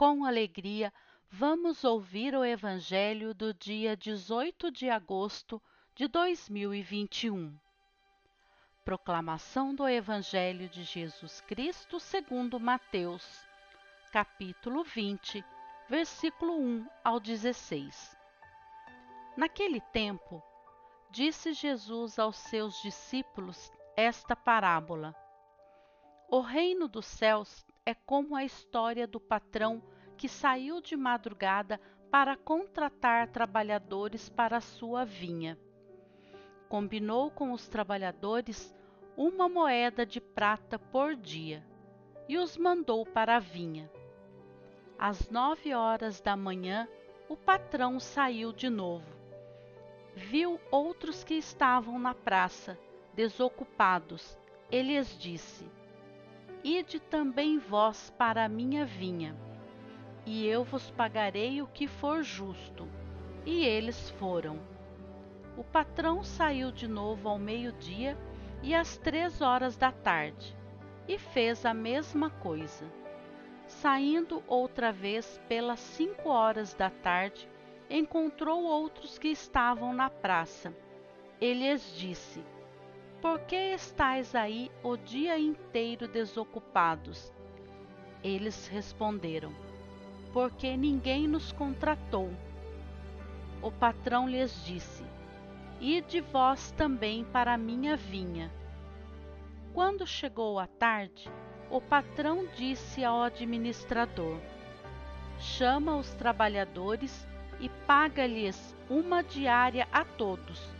com alegria, vamos ouvir o Evangelho do dia 18 de agosto de 2021. Proclamação do Evangelho de Jesus Cristo segundo Mateus, capítulo 20, versículo 1 ao 16. Naquele tempo, disse Jesus aos seus discípulos esta parábola: O reino dos céus é como a história do patrão que saiu de madrugada para contratar trabalhadores para sua vinha. Combinou com os trabalhadores uma moeda de prata por dia e os mandou para a vinha. Às nove horas da manhã, o patrão saiu de novo. Viu outros que estavam na praça, desocupados. Ele lhes disse: Ide também vós para a minha vinha, e eu vos pagarei o que for justo. E eles foram. O patrão saiu de novo ao meio-dia e às três horas da tarde, e fez a mesma coisa. Saindo outra vez pelas cinco horas da tarde, encontrou outros que estavam na praça. Ele lhes disse: por que estais aí o dia inteiro desocupados? Eles responderam: Porque ninguém nos contratou. O patrão lhes disse: Ide vós também para a minha vinha. Quando chegou a tarde, o patrão disse ao administrador: Chama os trabalhadores e paga-lhes uma diária a todos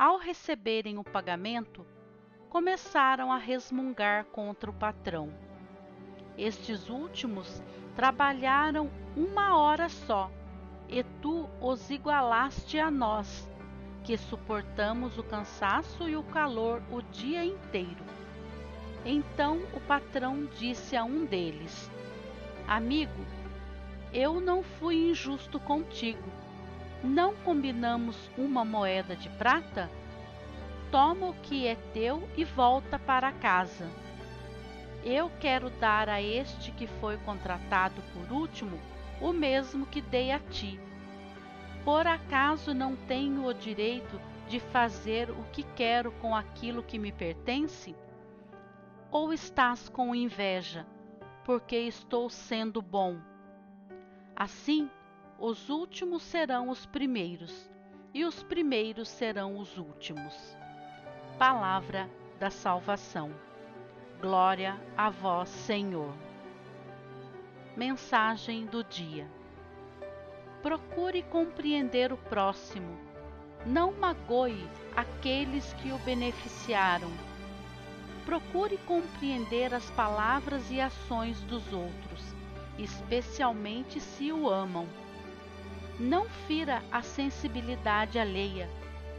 ao receberem o pagamento, começaram a resmungar contra o patrão. Estes últimos trabalharam uma hora só, e tu os igualaste a nós, que suportamos o cansaço e o calor o dia inteiro. Então o patrão disse a um deles: Amigo, eu não fui injusto contigo não combinamos uma moeda de prata? Toma o que é teu e volta para casa. Eu quero dar a este que foi contratado por último o mesmo que dei a ti. Por acaso não tenho o direito de fazer o que quero com aquilo que me pertence? Ou estás com inveja, porque estou sendo bom? Assim, os últimos serão os primeiros, e os primeiros serão os últimos. Palavra da salvação. Glória a vós, Senhor. Mensagem do dia. Procure compreender o próximo. Não magoe aqueles que o beneficiaram. Procure compreender as palavras e ações dos outros, especialmente se o amam não fira a sensibilidade alheia,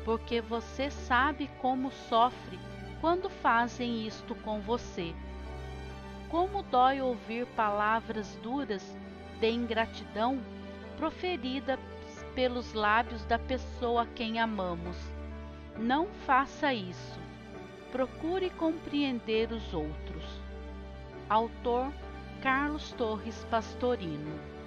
porque você sabe como sofre quando fazem isto com você. Como dói ouvir palavras duras de ingratidão proferidas pelos lábios da pessoa a quem amamos. Não faça isso. Procure compreender os outros. Autor Carlos Torres Pastorino